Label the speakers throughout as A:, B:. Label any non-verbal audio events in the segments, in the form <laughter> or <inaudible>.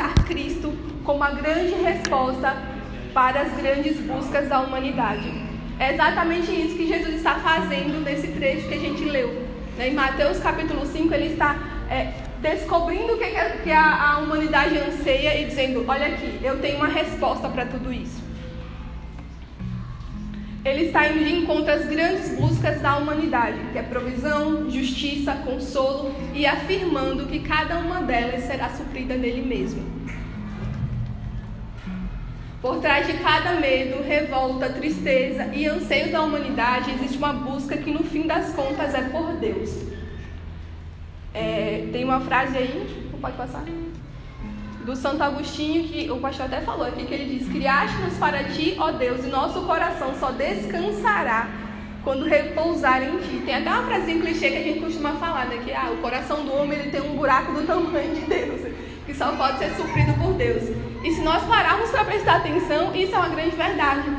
A: apresentar Cristo como a grande resposta para as grandes buscas da humanidade. É exatamente isso que Jesus está fazendo nesse trecho que a gente leu. Né? Em Mateus capítulo 5, ele está é, descobrindo o que, que a, a humanidade anseia e dizendo: Olha aqui, eu tenho uma resposta para tudo isso. Ele está indo de encontro às grandes buscas da humanidade, que é provisão, justiça, consolo, e afirmando que cada uma delas será suprida nele mesmo. Por trás de cada medo, revolta, tristeza e anseio da humanidade existe uma busca que, no fim das contas, é por Deus. É, tem uma frase aí, pode passar? Do Santo Agostinho, que o pastor até falou aqui, que ele diz: Criaste-nos para ti, ó Deus, e nosso coração só descansará quando repousar em ti. Tem até uma frase clichê que a gente costuma falar, né? Que ah, o coração do homem ele tem um buraco do tamanho de Deus, que só pode ser suprido por Deus. E se nós pararmos para prestar atenção, isso é uma grande verdade.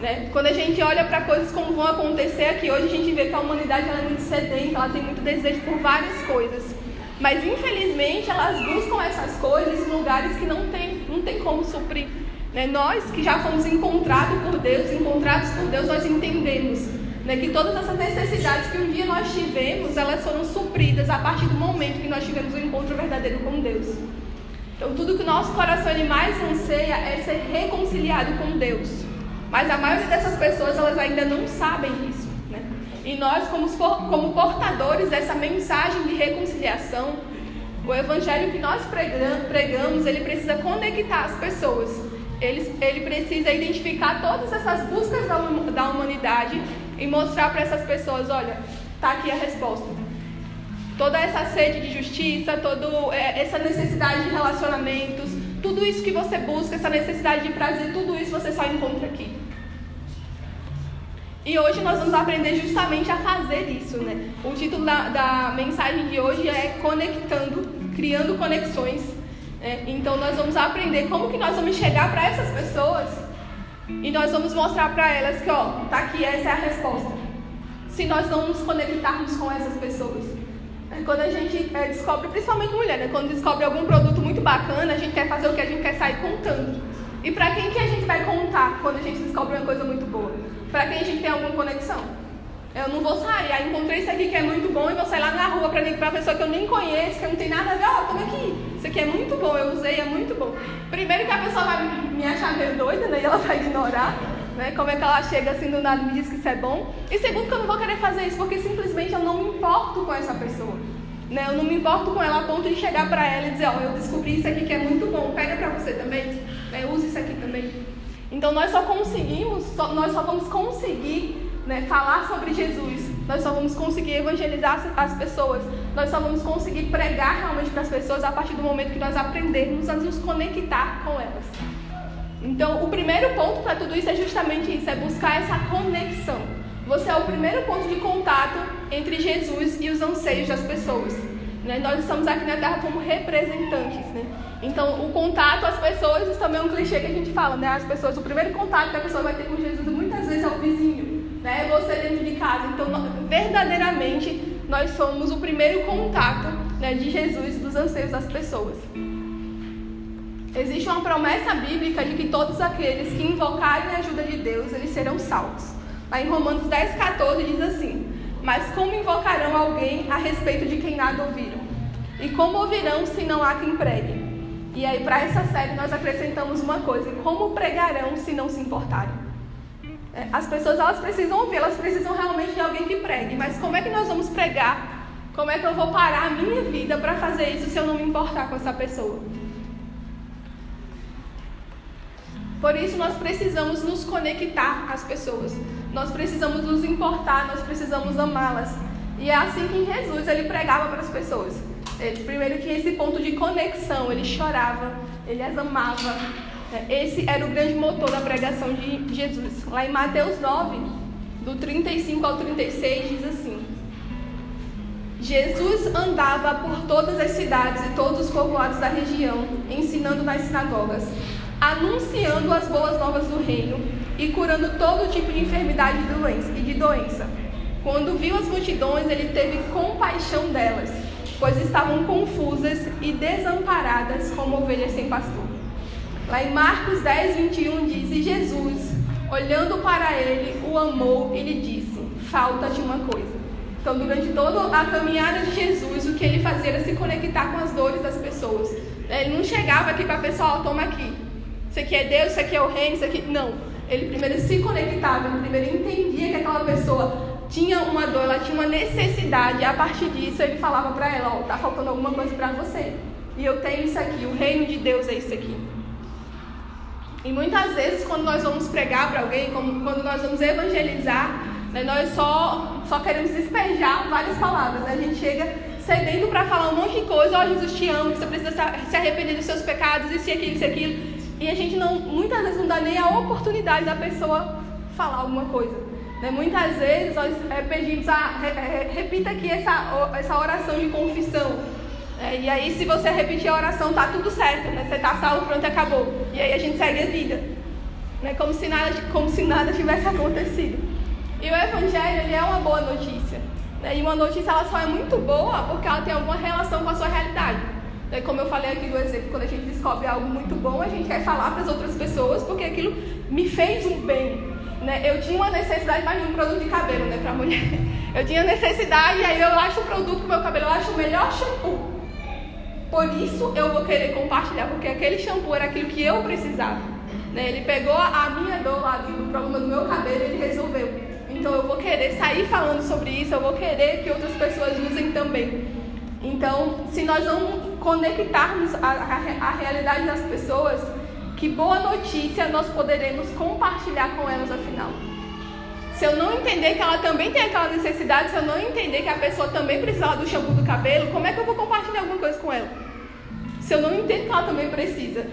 A: Né? Quando a gente olha para coisas como vão acontecer aqui hoje, a gente vê que a humanidade é muito sedenta, ela tem muito desejo por várias coisas. Mas infelizmente elas buscam essas coisas em lugares que não tem, não tem como suprir. Né? Nós que já fomos encontrados por Deus, encontrados por Deus, nós entendemos né, que todas essas necessidades que um dia nós tivemos, elas foram supridas a partir do momento que nós tivemos um encontro verdadeiro com Deus. Então, tudo que o nosso coração ele mais anseia é ser reconciliado com Deus. Mas a maioria dessas pessoas, elas ainda não sabem isso. E nós, como, como portadores dessa mensagem de reconciliação, o evangelho que nós pregamos, ele precisa conectar as pessoas. Ele, ele precisa identificar todas essas buscas da, da humanidade e mostrar para essas pessoas, olha, está aqui a resposta toda essa sede de justiça, toda é, essa necessidade de relacionamentos, tudo isso que você busca, essa necessidade de prazer, tudo isso você só encontra aqui. E hoje nós vamos aprender justamente a fazer isso, né? O título da, da mensagem de hoje é Conectando, Criando Conexões. Né? Então nós vamos aprender como que nós vamos chegar para essas pessoas e nós vamos mostrar para elas que, ó, tá aqui, essa é a resposta. Se nós não nos conectarmos com essas pessoas. Quando a gente é, descobre, principalmente mulher, né? Quando descobre algum produto muito bacana, a gente quer fazer o que a gente quer sair contando. E para quem que a gente vai contar quando a gente descobre uma coisa muito boa? Para quem a gente tem alguma conexão? Eu não vou sair, aí encontrei isso aqui que é muito bom e vou sair lá na rua para uma pessoa que eu nem conheço, que não tem nada a ver, ó, oh, toma aqui, isso aqui é muito bom, eu usei, é muito bom. Primeiro que a pessoa vai me achar meio doida, né, e ela vai ignorar, né, como é que ela chega assim do nada e me diz que isso é bom. E segundo que eu não vou querer fazer isso, porque simplesmente eu não me importo com essa pessoa. Né? Eu não me importo com ela a ponto de chegar para ela e dizer, ó, oh, eu descobri isso aqui que é muito bom, pega para você também, né? use isso aqui também. Então nós só conseguimos, só, nós só vamos conseguir né, falar sobre Jesus, nós só vamos conseguir evangelizar as pessoas, nós só vamos conseguir pregar realmente para as pessoas a partir do momento que nós aprendermos a nos conectar com elas. Então, o primeiro ponto para tudo isso é justamente isso, é buscar essa conexão. Você é o primeiro ponto de contato entre Jesus e os anseios das pessoas. Né? Nós estamos aqui na Terra como representantes. Então, o contato às pessoas, isso também é um clichê que a gente fala, né? As pessoas, o primeiro contato que a pessoa vai ter com Jesus muitas vezes é o vizinho, né? É você dentro de casa. Então, verdadeiramente, nós somos o primeiro contato né, de Jesus dos anseios das pessoas. Existe uma promessa bíblica de que todos aqueles que invocarem a ajuda de Deus, eles serão salvos. Lá em Romanos 10, 14 diz assim: Mas como invocarão alguém a respeito de quem nada ouviram? E como ouvirão se não há quem pregue? E aí, para essa série, nós acrescentamos uma coisa: como pregarão se não se importarem? É, as pessoas elas precisam ouvir, elas precisam realmente de alguém que pregue, mas como é que nós vamos pregar? Como é que eu vou parar a minha vida para fazer isso se eu não me importar com essa pessoa? Por isso nós precisamos nos conectar às pessoas. Nós precisamos nos importar, nós precisamos amá-las. E é assim que Jesus ele pregava para as pessoas. Ele primeiro tinha esse ponto de conexão, ele chorava, ele as amava. Esse era o grande motor da pregação de Jesus. Lá em Mateus 9, do 35 ao 36, diz assim: Jesus andava por todas as cidades e todos os povoados da região, ensinando nas sinagogas anunciando as boas novas do reino e curando todo tipo de enfermidade e de doença. Quando viu as multidões, ele teve compaixão delas, pois estavam confusas e desamparadas como ovelhas sem pastor. Lá em Marcos 10, 21 diz: E Jesus, olhando para ele, o amou e lhe disse: Falta-te uma coisa. Então, durante toda a caminhada de Jesus, o que ele fazia era se conectar com as dores das pessoas. Ele não chegava aqui para a pessoa, toma aqui. Isso aqui é Deus, isso aqui é o reino, isso aqui. Não. Ele primeiro se conectava, ele primeiro entendia que aquela pessoa tinha uma dor, ela tinha uma necessidade, e a partir disso ele falava para ela: Ó, oh, tá faltando alguma coisa para você. E eu tenho isso aqui, o reino de Deus é isso aqui. E muitas vezes, quando nós vamos pregar para alguém, como quando nós vamos evangelizar, né, nós só, só queremos despejar várias palavras. Né? A gente chega sedento para falar um monte de coisa: Ó, oh, Jesus te ama, você precisa se arrepender dos seus pecados, isso e aquilo, isso e aquilo. E a gente não, muitas vezes não dá nem a oportunidade da pessoa falar alguma coisa. Né? Muitas vezes nós é, pedimos, a, repita aqui essa, essa oração de confissão. É, e aí, se você repetir a oração, tá tudo certo, né? Você tá salvo, pronto, acabou. E aí a gente segue a vida. Né? Como, se nada, como se nada tivesse acontecido. E o Evangelho, ele é uma boa notícia. Né? E uma notícia, ela só é muito boa porque ela tem alguma relação com a sua realidade. Né? Como eu falei aqui do exemplo, quando a gente descobre algo muito bom, a gente quer falar para as outras pessoas porque aquilo me fez um bem. Né? Eu tinha uma necessidade mais de um produto de cabelo, né, para mulher. <laughs> Eu tinha necessidade, e aí eu acho o produto pro meu cabelo, eu acho o melhor shampoo. Por isso eu vou querer compartilhar, porque aquele shampoo era aquilo que eu precisava. Né? Ele pegou a minha dor lá do problema do meu cabelo e ele resolveu. Então eu vou querer sair falando sobre isso, eu vou querer que outras pessoas usem também. Então, se nós não conectarmos a, a, a realidade das pessoas, que boa notícia nós poderemos compartilhar com elas afinal. Se eu não entender que ela também tem aquela necessidade, se eu não entender que a pessoa também precisa do shampoo do cabelo, como é que eu vou compartilhar alguma coisa com ela? Se eu não entendo que ela também precisa,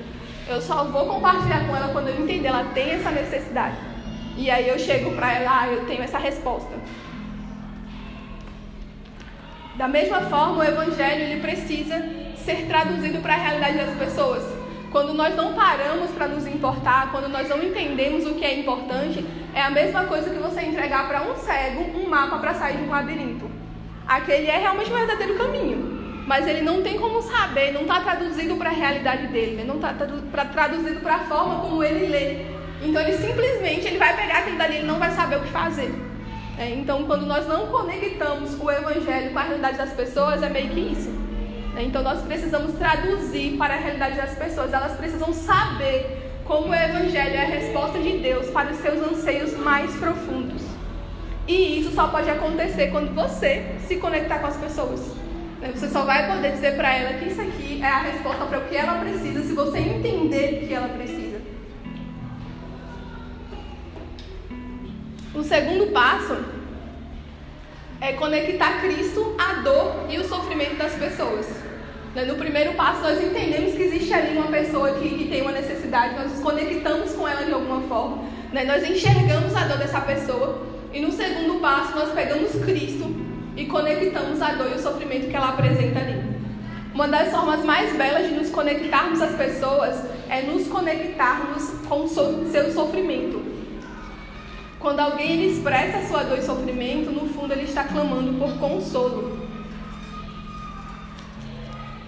A: eu só vou compartilhar com ela quando eu entender ela tem essa necessidade. E aí eu chego para ela, ah, eu tenho essa resposta. Da mesma forma, o evangelho ele precisa ser traduzido para a realidade das pessoas. Quando nós não paramos para nos importar, quando nós não entendemos o que é importante, é a mesma coisa que você entregar para um cego um mapa para sair de um labirinto. Aquele é realmente o verdadeiro caminho, mas ele não tem como saber, não está traduzido para a realidade dele, né? não está traduzido para a forma como ele lê. Então ele simplesmente ele vai pegar aquilo dali, ele não vai saber o que fazer. É, então quando nós não conectamos o evangelho com a realidade das pessoas, é meio que isso. Então nós precisamos traduzir para a realidade das pessoas. Elas precisam saber como o Evangelho é a resposta de Deus para os seus anseios mais profundos. E isso só pode acontecer quando você se conectar com as pessoas. Você só vai poder dizer para ela que isso aqui é a resposta para o que ela precisa se você entender o que ela precisa. O segundo passo é conectar Cristo à dor e o sofrimento das pessoas. Né, no primeiro passo, nós entendemos que existe ali uma pessoa que, que tem uma necessidade, nós nos conectamos com ela de alguma forma, né? nós enxergamos a dor dessa pessoa, e no segundo passo, nós pegamos Cristo e conectamos a dor e o sofrimento que ela apresenta ali. Uma das formas mais belas de nos conectarmos às pessoas é nos conectarmos com o seu sofrimento. Quando alguém expressa a sua dor e sofrimento, no fundo ele está clamando por consolo.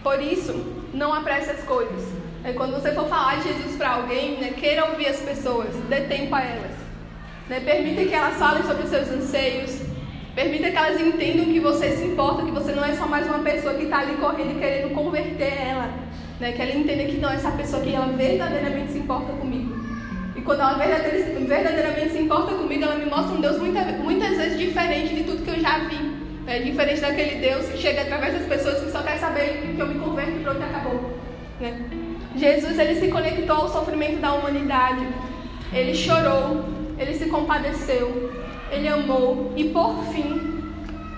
A: Por isso, não apresse as coisas. É, quando você for falar de Jesus para alguém, né, queira ouvir as pessoas, dê tempo a elas. Né, permita que elas falem sobre os seus anseios. Permita que elas entendam que você se importa, que você não é só mais uma pessoa que está ali correndo e querendo converter ela. Né, que ela entenda que não, essa pessoa aqui, ela verdadeiramente se importa comigo. E quando ela verdadeiramente se importa comigo, ela me mostra um Deus muitas, muitas vezes diferente de tudo que eu já vi. É diferente daquele Deus que chega através das pessoas que só quer saber que eu me converto e pronto, acabou. Né? Jesus ele se conectou ao sofrimento da humanidade. Ele chorou, ele se compadeceu, ele amou e por fim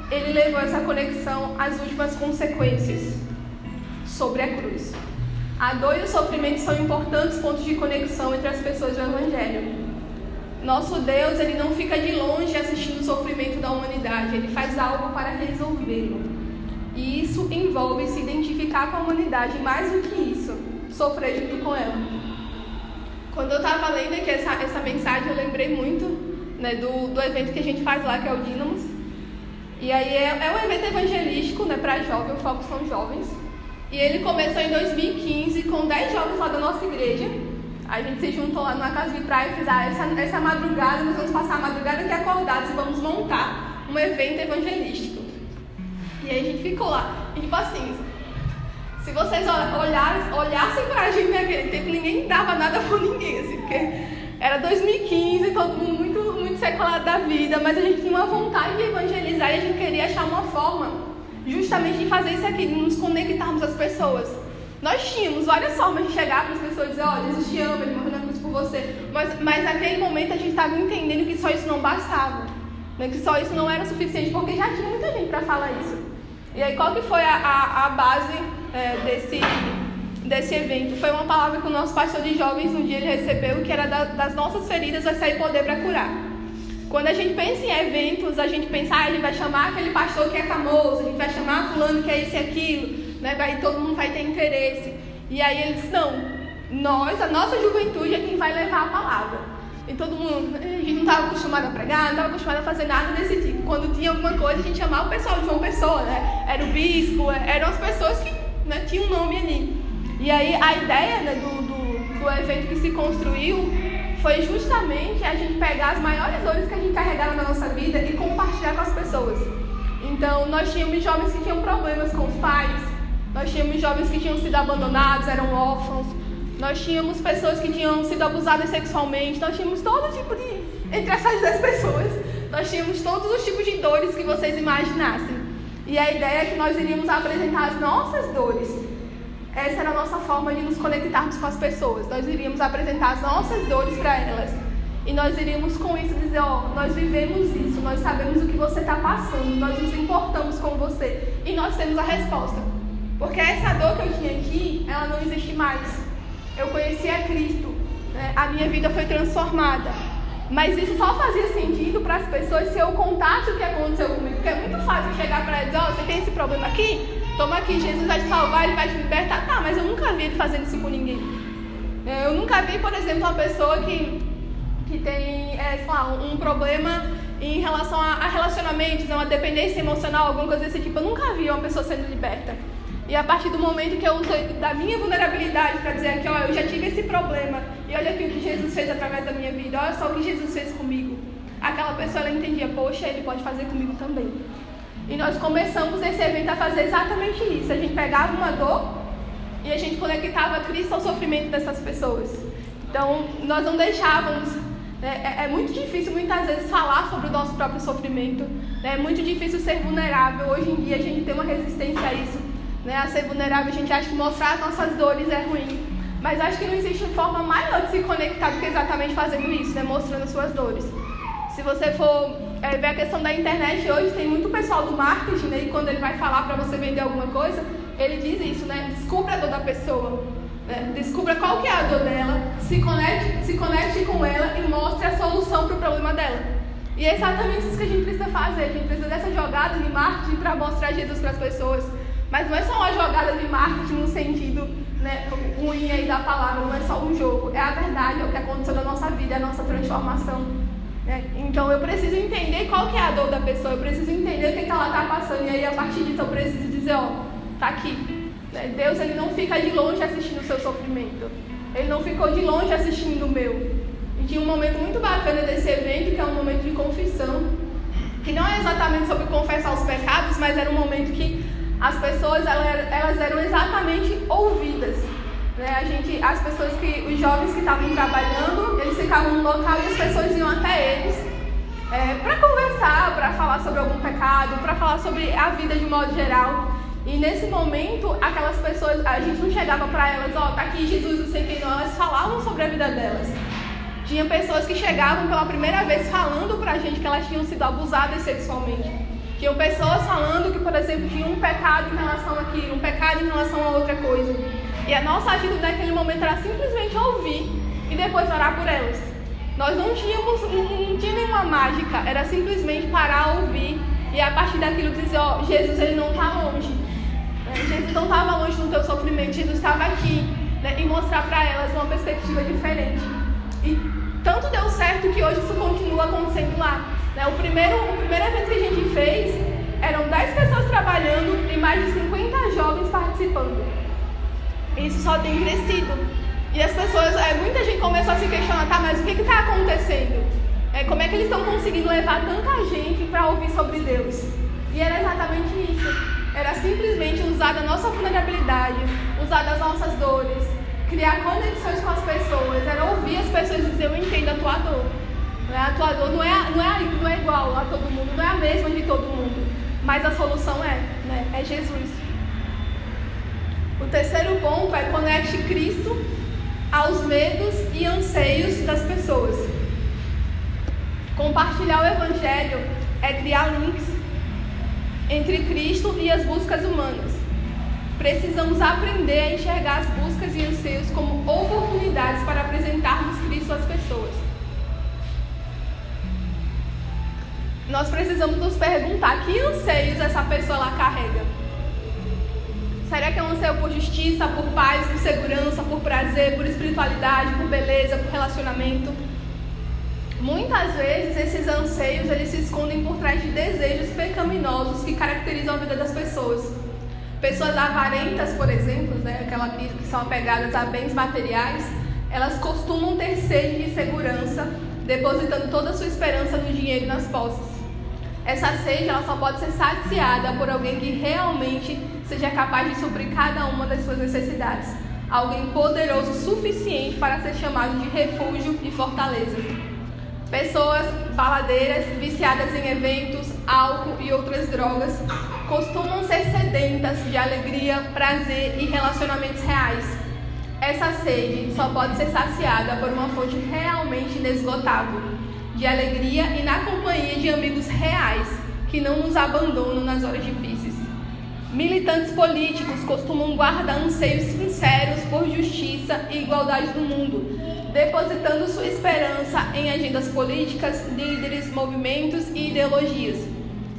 A: ele levou essa conexão às últimas consequências sobre a cruz. A dor e o sofrimento são importantes pontos de conexão entre as pessoas do Evangelho. Nosso Deus, ele não fica de longe assistindo o sofrimento da humanidade, ele faz algo para resolvê-lo. E isso envolve se identificar com a humanidade, mais do que isso, sofrer junto com ela. Quando eu estava lendo aqui essa, essa mensagem, eu lembrei muito né, do, do evento que a gente faz lá, que é o Dínamos. E aí é, é um evento evangelístico né, para jovens, o foco são jovens. E ele começou em 2015 com 10 jovens lá da nossa igreja. A gente se juntou lá numa casa de praia e fez ah, essa, essa madrugada, nós vamos passar a madrugada aqui acordados e vamos montar um evento evangelístico. E aí a gente ficou lá. E tipo assim, se vocês olhassem, olhassem pra gente naquele tempo, ninguém dava nada por ninguém, assim, porque era 2015, todo mundo muito, muito seculado da vida, mas a gente tinha uma vontade de evangelizar e a gente queria achar uma forma justamente de fazer isso aqui, de nos conectarmos às pessoas. Nós tínhamos várias formas de chegar para as pessoas e dizer, olha, Jesus te ama, ele morreu na cruz por você. Mas, mas naquele momento a gente estava entendendo que só isso não bastava. Né? Que só isso não era suficiente, porque já tinha muita gente para falar isso. E aí qual que foi a, a, a base é, desse, desse evento? Foi uma palavra que o nosso pastor de jovens um dia ele recebeu, que era da, das nossas feridas vai sair poder para curar. Quando a gente pensa em eventos, a gente pensa, ah, a gente vai chamar aquele pastor que é famoso, a gente vai chamar fulano que é isso e aquilo né? Aí todo mundo vai ter interesse. E aí ele disse, não, nós, a nossa juventude é quem vai levar a palavra. E todo mundo, a gente não estava acostumado a pregar, não estava acostumado a fazer nada desse tipo. Quando tinha alguma coisa, a gente chamava o pessoal de João Pessoa, né? Era o bispo, eram as pessoas que né, tinham um nome ali. E aí a ideia né, do, do, do evento que se construiu foi justamente a gente pegar as maiores dores que a gente carregava na nossa vida e compartilhar com as pessoas. Então, nós tínhamos jovens que tinham problemas com os pais, nós tínhamos jovens que tinham sido abandonados, eram órfãos. Nós tínhamos pessoas que tinham sido abusadas sexualmente. Nós tínhamos todo tipo de. Entre essas 10 pessoas, nós tínhamos todos os tipos de dores que vocês imaginassem. E a ideia é que nós iríamos apresentar as nossas dores. Essa era a nossa forma de nos conectarmos com as pessoas. Nós iríamos apresentar as nossas dores para elas. E nós iríamos com isso dizer: Ó, oh, nós vivemos isso, nós sabemos o que você está passando, nós nos importamos com você. E nós temos a resposta. Porque essa dor que eu tinha aqui, ela não existe mais. Eu conheci a Cristo, né? a minha vida foi transformada. Mas isso só fazia sentido para as pessoas se eu contasse o que aconteceu comigo. Porque é muito fácil chegar para eles, ó, oh, você tem esse problema aqui? Toma aqui, Jesus vai te salvar, ele vai te libertar. Tá, mas eu nunca vi ele fazendo isso com ninguém. É, eu nunca vi, por exemplo, uma pessoa que, que tem, é, sei lá, um, um problema em relação a, a relacionamentos, uma dependência emocional, alguma coisa desse tipo. Eu nunca vi uma pessoa sendo liberta. E a partir do momento que eu uso da minha vulnerabilidade para dizer que, ó, eu já tive esse problema e olha aqui o que Jesus fez através da minha vida, olha só o que Jesus fez comigo. Aquela pessoa ela entendia, poxa, ele pode fazer comigo também. E nós começamos esse evento a fazer exatamente isso. A gente pegava uma dor e a gente conectava Cristo ao sofrimento dessas pessoas. Então, nós não deixávamos. Né, é, é, muito difícil muitas vezes falar sobre o nosso próprio sofrimento. Né, é muito difícil ser vulnerável. Hoje em dia a gente tem uma resistência a isso né, a ser vulnerável, a gente acha que mostrar as nossas dores é ruim. Mas acho que não existe forma maior de se conectar do que exatamente fazendo isso, né, mostrando as suas dores. Se você for é, ver a questão da internet hoje, tem muito pessoal do marketing, né, e quando ele vai falar para você vender alguma coisa, ele diz isso, né? Descubra a dor da pessoa. Né? Descubra qual que é a dor dela, se conecte, se conecte com ela e mostre a solução para o problema dela. E é exatamente isso que a gente precisa fazer. A gente precisa dessa jogada de marketing para mostrar Jesus para as pessoas. Mas não é só uma jogada de marketing no sentido né, ruim aí da palavra, não é só um jogo. É a verdade, é o que aconteceu na nossa vida, é a nossa transformação. Né? Então eu preciso entender qual que é a dor da pessoa, eu preciso entender o que, que ela está passando. E aí a partir disso eu preciso dizer, ó, tá aqui. Né? Deus ele não fica de longe assistindo o seu sofrimento. Ele não ficou de longe assistindo o meu. E tinha um momento muito bacana desse evento, que é um momento de confissão. Que não é exatamente sobre confessar os pecados, mas era um momento que as pessoas elas eram exatamente ouvidas. Né? A gente, as pessoas que, os jovens que estavam trabalhando, eles ficavam no local e as pessoas iam até eles é, para conversar, para falar sobre algum pecado, para falar sobre a vida de modo geral. E nesse momento, aquelas pessoas, a gente não chegava para elas, ó, oh, tá aqui Jesus, não sei quem não, elas falavam sobre a vida delas. Tinha pessoas que chegavam pela primeira vez falando pra gente que elas tinham sido abusadas sexualmente. Tinham pessoas falando que, por exemplo, tinha um pecado em relação àquilo, um pecado em relação a outra coisa. E a nossa atitude naquele momento era simplesmente ouvir e depois orar por elas. Nós não tínhamos, não, tinha nenhuma mágica, era simplesmente parar, ouvir e a partir daquilo dizer, ó, Jesus ele não está longe. Né? Jesus não estava longe no teu sofrimento, Jesus estava aqui. Né? E mostrar para elas uma perspectiva diferente. E tanto deu certo que hoje isso continua acontecendo lá. Né? O, primeiro, o primeiro evento que a gente fez mais de 50 jovens participando. Isso só tem crescido. E as pessoas, é, muita gente começou a se questionar, tá, mas o que está acontecendo? É, como é que eles estão conseguindo levar tanta gente para ouvir sobre Deus? E era exatamente isso. Era simplesmente usar da nossa vulnerabilidade, usar das nossas dores, criar conexões com as pessoas, era ouvir as pessoas dizer, eu entendo a tua dor. A tua dor não é, não, é, não é igual a todo mundo, não é a mesma de todo mundo. Mas a solução é, né? É Jesus. O terceiro ponto é conecte Cristo aos medos e anseios das pessoas. Compartilhar o Evangelho é criar links entre Cristo e as buscas humanas. Precisamos aprender a enxergar as buscas e anseios como oportunidades para apresentarmos Cristo às pessoas. Nós precisamos nos perguntar que anseios essa pessoa lá carrega. Será que é um anseio por justiça, por paz, por segurança, por prazer, por espiritualidade, por beleza, por relacionamento? Muitas vezes esses anseios eles se escondem por trás de desejos pecaminosos que caracterizam a vida das pessoas. Pessoas avarentas, por exemplo, né, aquelas que, que são apegadas a bens materiais, elas costumam ter sede de segurança, depositando toda a sua esperança no dinheiro e nas posses. Essa sede ela só pode ser saciada por alguém que realmente seja capaz de suprir cada uma das suas necessidades. Alguém poderoso o suficiente para ser chamado de refúgio e fortaleza. Pessoas baladeiras, viciadas em eventos, álcool e outras drogas, costumam ser sedentas de alegria, prazer e relacionamentos reais. Essa sede só pode ser saciada por uma fonte realmente inesgotável de alegria e na companhia de amigos reais que não nos abandonam nas horas difíceis. Militantes políticos costumam guardar anseios sinceros por justiça e igualdade no mundo, depositando sua esperança em agendas políticas, líderes, movimentos e ideologias.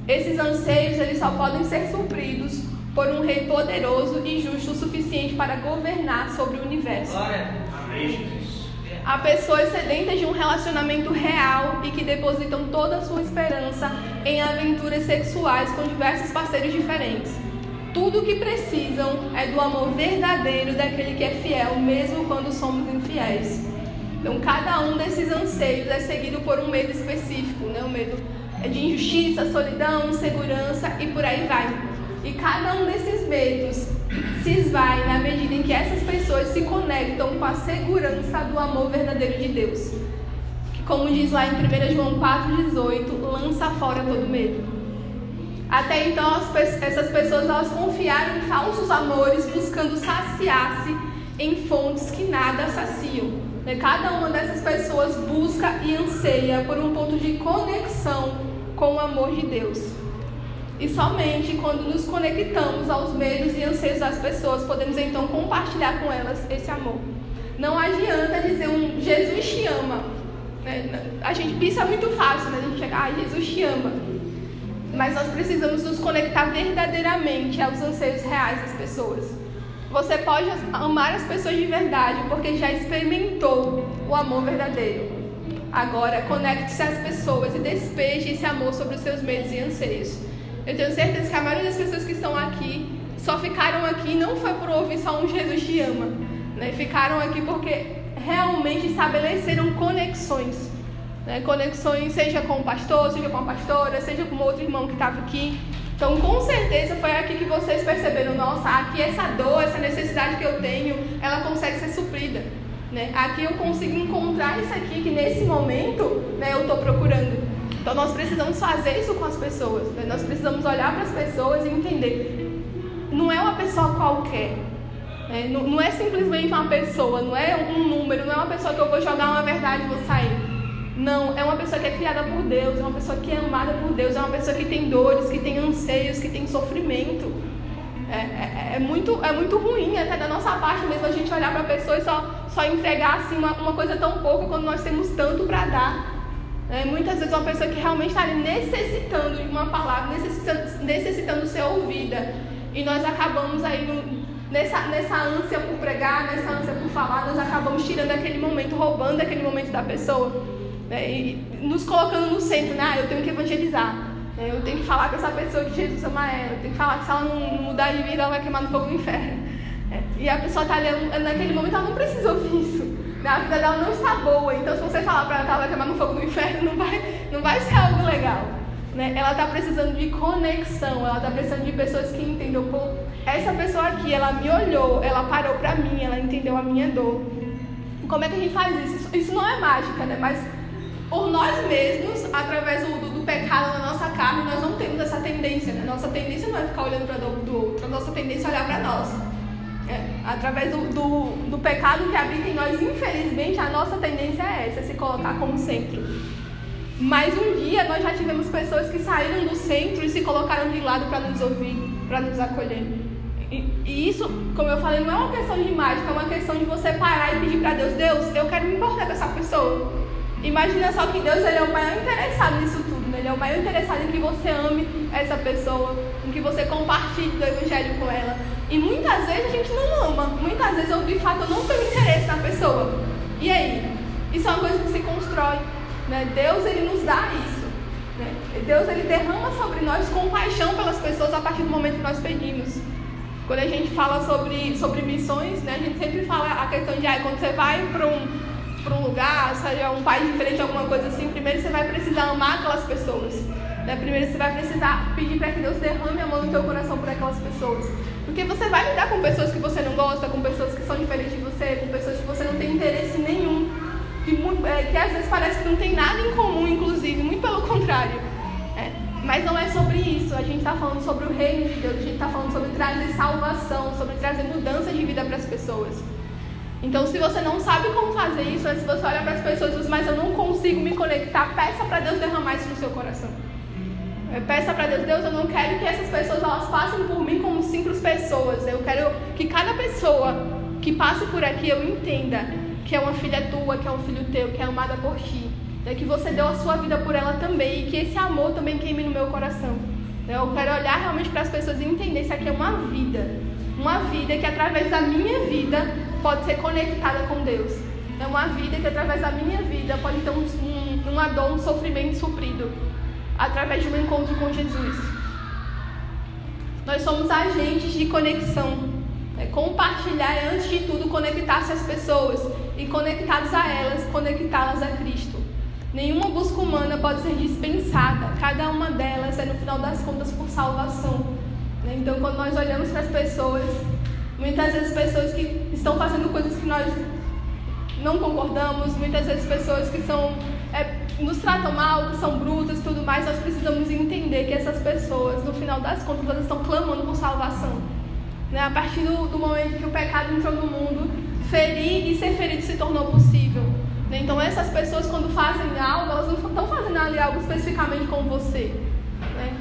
A: Esses anseios eles só podem ser supridos por um rei poderoso e justo o suficiente para governar sobre o universo. Glória. Amém a pessoas sedentas de um relacionamento real e que depositam toda a sua esperança em aventuras sexuais com diversos parceiros diferentes. Tudo o que precisam é do amor verdadeiro daquele que é fiel, mesmo quando somos infiéis. Então, cada um desses anseios é seguido por um medo específico, né? O medo é de injustiça, solidão, insegurança e por aí vai. E cada um desses medos se esvai na medida em com a segurança do amor verdadeiro de Deus. Que, como diz lá em 1 João 4,18, lança fora todo medo. Até então, as, essas pessoas elas confiaram em falsos amores, buscando saciar-se em fontes que nada saciam. Né? Cada uma dessas pessoas busca e anseia por um ponto de conexão com o amor de Deus. E somente quando nos conectamos aos medos e anseios das pessoas, podemos então compartilhar com elas esse amor. Não adianta dizer um Jesus te ama. Né? A gente pensa muito fácil, né? A gente chega, ah, Jesus te ama. Mas nós precisamos nos conectar verdadeiramente aos anseios reais das pessoas. Você pode amar as pessoas de verdade porque já experimentou o amor verdadeiro. Agora, conecte-se às pessoas e despeje esse amor sobre os seus medos e anseios. Eu tenho certeza que a maioria das pessoas que estão aqui só ficaram aqui não foi por ouvir só um Jesus te ama, né? Ficaram aqui porque realmente estabeleceram conexões, né? Conexões seja com o pastor, seja com a pastora, seja com outro irmão que estava aqui. Então, com certeza foi aqui que vocês perceberam, nossa, aqui essa dor, essa necessidade que eu tenho, ela consegue ser suprida. Né? Aqui eu consigo encontrar isso aqui que nesse momento né, eu estou procurando. Então nós precisamos fazer isso com as pessoas. Né? Nós precisamos olhar para as pessoas e entender. Não é uma pessoa qualquer. Né? Não, não, é simplesmente uma pessoa, não é um número, não é uma pessoa que eu vou jogar uma verdade e vou sair. Não, é uma pessoa que é criada por Deus, é uma pessoa que é amada por Deus, é uma pessoa que tem dores, que tem anseios, que tem sofrimento. É, é, é muito, é muito ruim até da nossa parte mesmo a gente olhar para a pessoa e só, só entregar assim, uma, uma coisa tão pouco quando nós temos tanto para dar. É, muitas vezes uma pessoa que realmente está necessitando de uma palavra, necessitando, necessitando ser ouvida. E nós acabamos aí no, nessa, nessa ânsia por pregar, nessa ânsia por falar, nós acabamos tirando aquele momento, roubando aquele momento da pessoa. Né, e nos colocando no centro, né? Ah, eu tenho que evangelizar. É, eu tenho que falar com essa pessoa que Jesus ama ela. Eu tenho que falar que se ela não mudar de vida, ela vai queimar no fogo do inferno. É, e a pessoa está ali, naquele momento, ela não precisa ouvir isso. A vida dela não está boa. Então, se você falar para ela que ela vai queimar no fogo do inferno, <laughs> não vai, não vai ser algo legal. Né? Ela está precisando de conexão. Ela está precisando de pessoas que entendam. Pô, essa pessoa aqui, ela me olhou, ela parou para mim, ela entendeu a minha dor. Como é que a gente faz isso? Isso não é mágica, né? Mas por nós mesmos, através do, do, do, pecado na nossa carne, nós não temos essa tendência. Né? Nossa tendência não é ficar olhando para o do outro, a nossa tendência é olhar para nós. É, através do, do, do, pecado que habita em nós, infelizmente, a nossa tendência é essa, é se colocar como centro. Mas um dia nós já tivemos pessoas que saíram do centro e se colocaram de lado para nos ouvir, para nos acolher. E, e, isso, como eu falei, não é uma questão de mágica, é uma questão de você parar e pedir para Deus, Deus, eu quero me importar com essa pessoa. Imagina só que Deus ele é o maior interessado nisso tudo, né? Ele é o maior interessado em que você ame essa pessoa, em que você compartilhe do Evangelho com ela. E muitas vezes a gente não ama, muitas vezes eu de fato não tenho interesse na pessoa. E aí? Isso é uma coisa que se constrói. Né? Deus ele nos dá isso. Né? Deus ele derrama sobre nós compaixão pelas pessoas a partir do momento que nós pedimos. Quando a gente fala sobre, sobre missões, né, a gente sempre fala a questão de ah, quando você vai para um um lugar, seja um país diferente, alguma coisa assim, primeiro você vai precisar amar aquelas pessoas. Né? Primeiro você vai precisar pedir para que Deus derrame a mão no teu coração por aquelas pessoas. Porque você vai lidar com pessoas que você não gosta, com pessoas que são diferentes de você, com pessoas que você não tem interesse nenhum. Que, é, que às vezes parece que não tem nada em comum, inclusive, muito pelo contrário. É, mas não é sobre isso. A gente está falando sobre o reino de Deus, a gente está falando sobre trazer salvação, sobre trazer mudança de vida para as pessoas. Então, se você não sabe como fazer isso, é se você olha para as pessoas e diz, mas eu não consigo me conectar, peça para Deus derramar isso no seu coração. É, peça para Deus, Deus, eu não quero que essas pessoas elas passem por mim como pessoas. Eu quero que cada pessoa que passe por aqui eu entenda que é uma filha tua, que é um filho teu, que é amada por ti. É que você deu a sua vida por ela também e que esse amor também queime no meu coração. Eu quero olhar realmente para as pessoas e entender isso aqui é uma vida. Uma vida que através da minha vida pode ser conectada com Deus. É uma vida que, através da minha vida, pode ter um, um, uma dor, um sofrimento suprido através de um encontro com Jesus. Nós somos agentes de conexão. É, compartilhar é, antes de tudo, conectar-se às pessoas e, conectados a elas, conectá-las a Cristo. Nenhuma busca humana pode ser dispensada. Cada uma delas é, no final das contas, por salvação. Então, quando nós olhamos para as pessoas, Muitas vezes pessoas que estão fazendo coisas que nós não concordamos, muitas vezes pessoas que são nos tratam mal, que são brutas e tudo mais, nós precisamos entender que essas pessoas, no final das contas, elas estão clamando por salvação. Né? A partir do, do momento que o pecado entrou no mundo, ferir e ser ferido se tornou possível. Né? Então essas pessoas quando fazem algo, elas não estão fazendo ali algo especificamente com você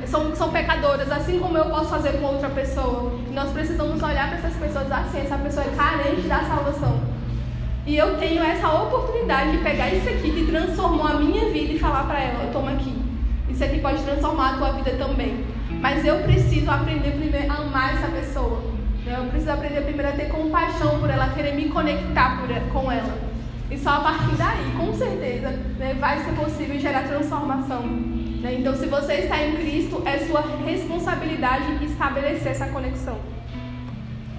A: são, são pecadoras, assim como eu posso fazer com outra pessoa. nós precisamos olhar para essas pessoas assim, essa pessoa é carente da salvação. E eu tenho essa oportunidade de pegar isso aqui que transformou a minha vida e falar para ela, toma aqui. Isso aqui pode transformar a tua vida também. Mas eu preciso aprender primeiro a amar essa pessoa. Né? Eu preciso aprender primeiro a ter compaixão por ela, querer me conectar com ela. E só a partir daí, com certeza, né, vai ser possível gerar transformação. Né? Então, se você está em Cristo, é sua responsabilidade estabelecer essa conexão.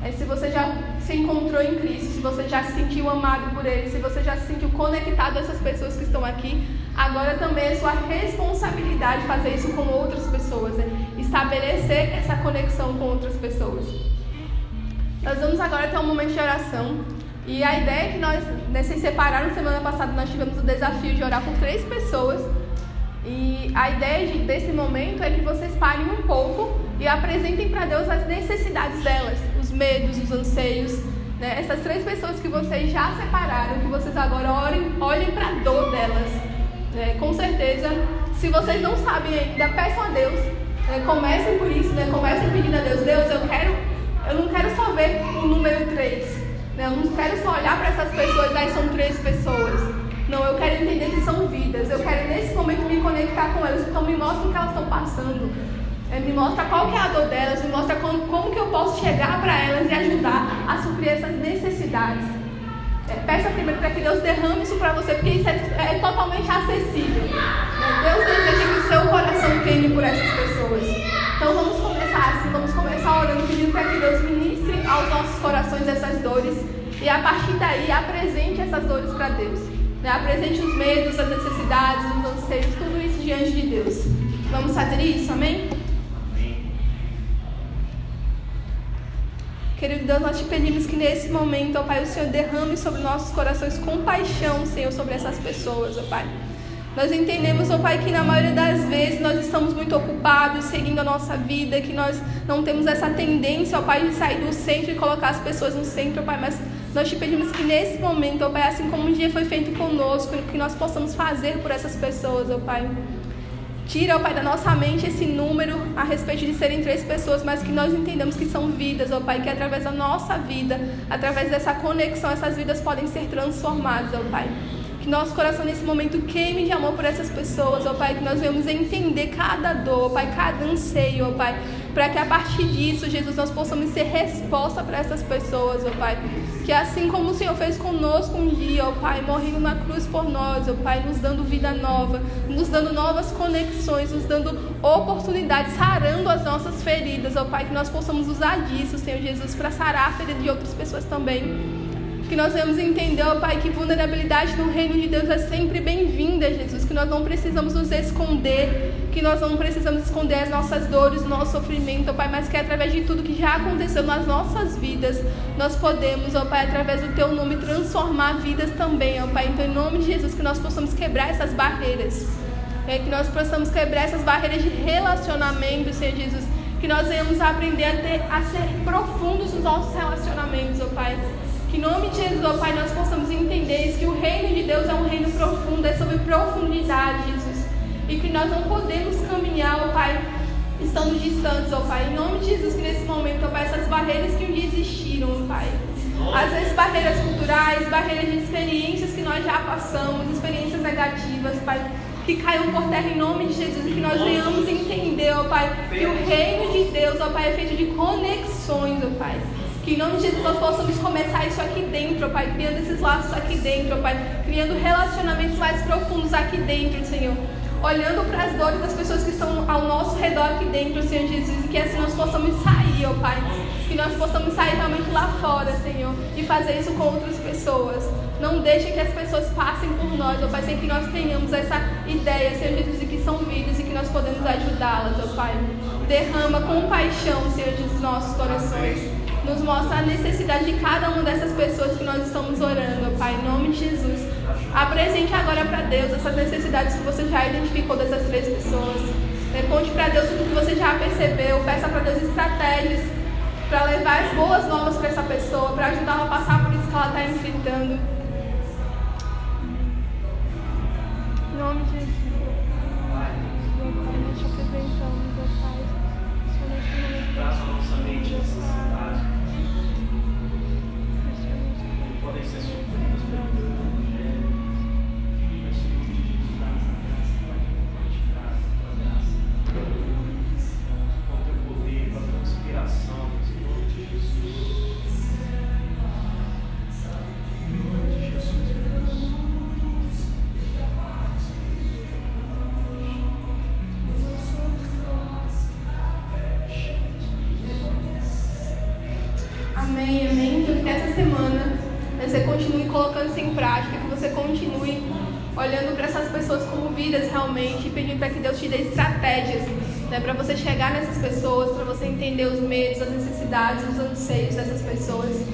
A: É, se você já se encontrou em Cristo, se você já se sentiu amado por Ele, se você já se sentiu conectado a essas pessoas que estão aqui, agora também é sua responsabilidade fazer isso com outras pessoas, né? estabelecer essa conexão com outras pessoas. Nós vamos agora ter um momento de oração. E a ideia é que nós, nessa separaram semana passada, nós tivemos o desafio de orar por três pessoas e a ideia de, desse momento é que vocês parem um pouco e apresentem para Deus as necessidades delas, medos, os anseios. Né? Essas três pessoas que vocês já separaram, que vocês agora orem, olhem para a dor delas. Né? Com certeza, se vocês não sabem ainda, peçam a Deus. Né? Comecem por isso, né? comecem pedindo a Deus, Deus, eu quero, eu não quero só ver o número três. Né? Eu não quero só olhar para essas pessoas, aí são três pessoas. Não, eu quero entender que são vidas. Eu quero nesse momento me conectar com elas. Então me mostra o que elas estão passando. É, me mostra qual que é a dor delas, me mostra como, como que eu posso chegar para elas e ajudar a suprir essas necessidades. É, peça primeiro para que Deus derrame isso para você, porque isso é, é totalmente acessível. Né? Deus deseja que o seu coração queime por essas pessoas. Então vamos começar assim, vamos começar orando, pedindo para que Deus ministre aos nossos corações essas dores e a partir daí apresente essas dores para Deus. Né? Apresente os medos, as necessidades, os anseios, tudo isso diante de Deus. Vamos fazer isso, amém? Querido Deus, nós te pedimos que nesse momento, ó Pai, o Senhor derrame sobre nossos corações compaixão, Senhor, sobre essas pessoas, ó Pai. Nós entendemos, ó Pai, que na maioria das vezes nós estamos muito ocupados seguindo a nossa vida, que nós não temos essa tendência, ó Pai, de sair do centro e colocar as pessoas no centro, ó Pai, mas nós te pedimos que nesse momento, ó Pai, assim como um dia foi feito conosco, que nós possamos fazer por essas pessoas, ó Pai. Tira, ó Pai, da nossa mente esse número a respeito de serem três pessoas, mas que nós entendamos que são vidas, ó Pai, que através da nossa vida, através dessa conexão, essas vidas podem ser transformadas, ó Pai. Que nosso coração nesse momento queime de amor por essas pessoas, ó Pai, que nós venhamos entender cada dor, ó Pai, cada anseio, ó Pai, para que a partir disso, Jesus, nós possamos ser resposta para essas pessoas, ó Pai. Que assim como o Senhor fez conosco um dia, ó Pai, morrendo na cruz por nós, ó Pai, nos dando vida nova, nos dando novas conexões, nos dando oportunidades, sarando as nossas feridas, ó Pai, que nós possamos usar disso, Senhor Jesus, para sarar a ferida de outras pessoas também. Que nós vamos entender, ó Pai, que vulnerabilidade no reino de Deus é sempre bem-vinda, Jesus. Que nós não precisamos nos esconder, que nós não precisamos esconder as nossas dores, o nosso sofrimento, ó Pai, mas que através de tudo que já aconteceu nas nossas vidas, nós podemos, ó Pai, através do Teu nome, transformar vidas também, ó Pai. Então, em nome de Jesus, que nós possamos quebrar essas barreiras. É, que nós possamos quebrar essas barreiras de relacionamento, Senhor Jesus. Que nós venhamos aprender a, ter, a ser profundos nos nossos relacionamentos, ó Pai que em nome de Jesus, ó Pai, nós possamos entender isso, que o reino de Deus é um reino profundo, é sobre profundidade, Jesus. E que nós não podemos caminhar, ó Pai, estando distantes, ó Pai. Em nome de Jesus, que nesse momento, ó Pai, essas barreiras que um dia existiram, ó Pai. Às vezes barreiras culturais, barreiras de experiências que nós já passamos, experiências negativas, Pai. Que caiam por terra em nome de Jesus e que nós venhamos entender, ó Pai, que o reino de Deus, ó Pai, é feito de conexões, ó Pai. Que em nome de Jesus nós possamos começar isso aqui dentro, ó Pai, criando esses laços aqui dentro, ó Pai, criando relacionamentos mais profundos aqui dentro, Senhor. Olhando para as dores das pessoas que estão ao nosso redor aqui dentro, Senhor Jesus, e que assim nós possamos sair, ó Pai. Que nós possamos sair realmente lá fora, Senhor, e fazer isso com outras pessoas. Não deixe que as pessoas passem por nós, ó Pai, sem que nós tenhamos essa ideia, Senhor Jesus, de que são vidas e que nós podemos ajudá-las, ó Pai. Derrama compaixão, Senhor Jesus, nos nossos corações nos mostra a necessidade de cada uma dessas pessoas que nós estamos orando, Pai, em nome de Jesus. Apresente agora para Deus essas necessidades que você já identificou dessas três pessoas. É, conte para Deus tudo que você já percebeu. Peça para Deus estratégias para levar as boas novas para essa pessoa, para ajudá-la a passar por isso que ela está enfrentando. Em nome de Jesus. Nós te apresentamos, Pai.
B: Traz a nossa
A: dê estratégias né, para você chegar nessas pessoas, para você entender os medos, as necessidades, os anseios dessas pessoas.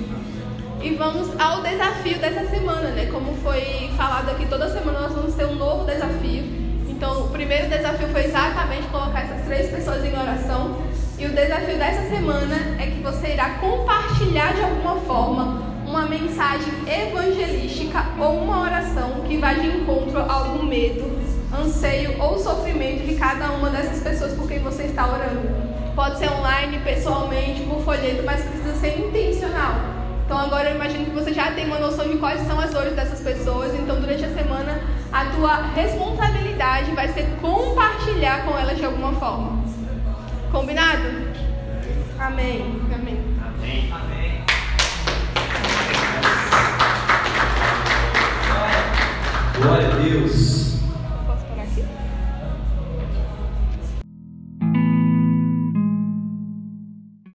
A: E vamos ao desafio dessa semana, né? Como foi falado aqui, toda semana nós vamos ter um novo desafio. Então, o primeiro desafio foi exatamente colocar essas três pessoas em oração. E o desafio dessa semana é que você irá compartilhar de alguma forma uma mensagem evangelística ou uma oração que vá de encontro a algum medo, anseio ou sofrimento de cada uma dessas pessoas por quem você está orando. Pode ser online, pessoalmente, por folheto, mas precisa ser intencional. Então agora eu imagino que você já tem uma noção de quais são as dores dessas pessoas. Então durante a semana a tua responsabilidade vai ser compartilhar com elas de alguma forma. Combinado? Amém. Amém.
B: Amém. Amém. Deus.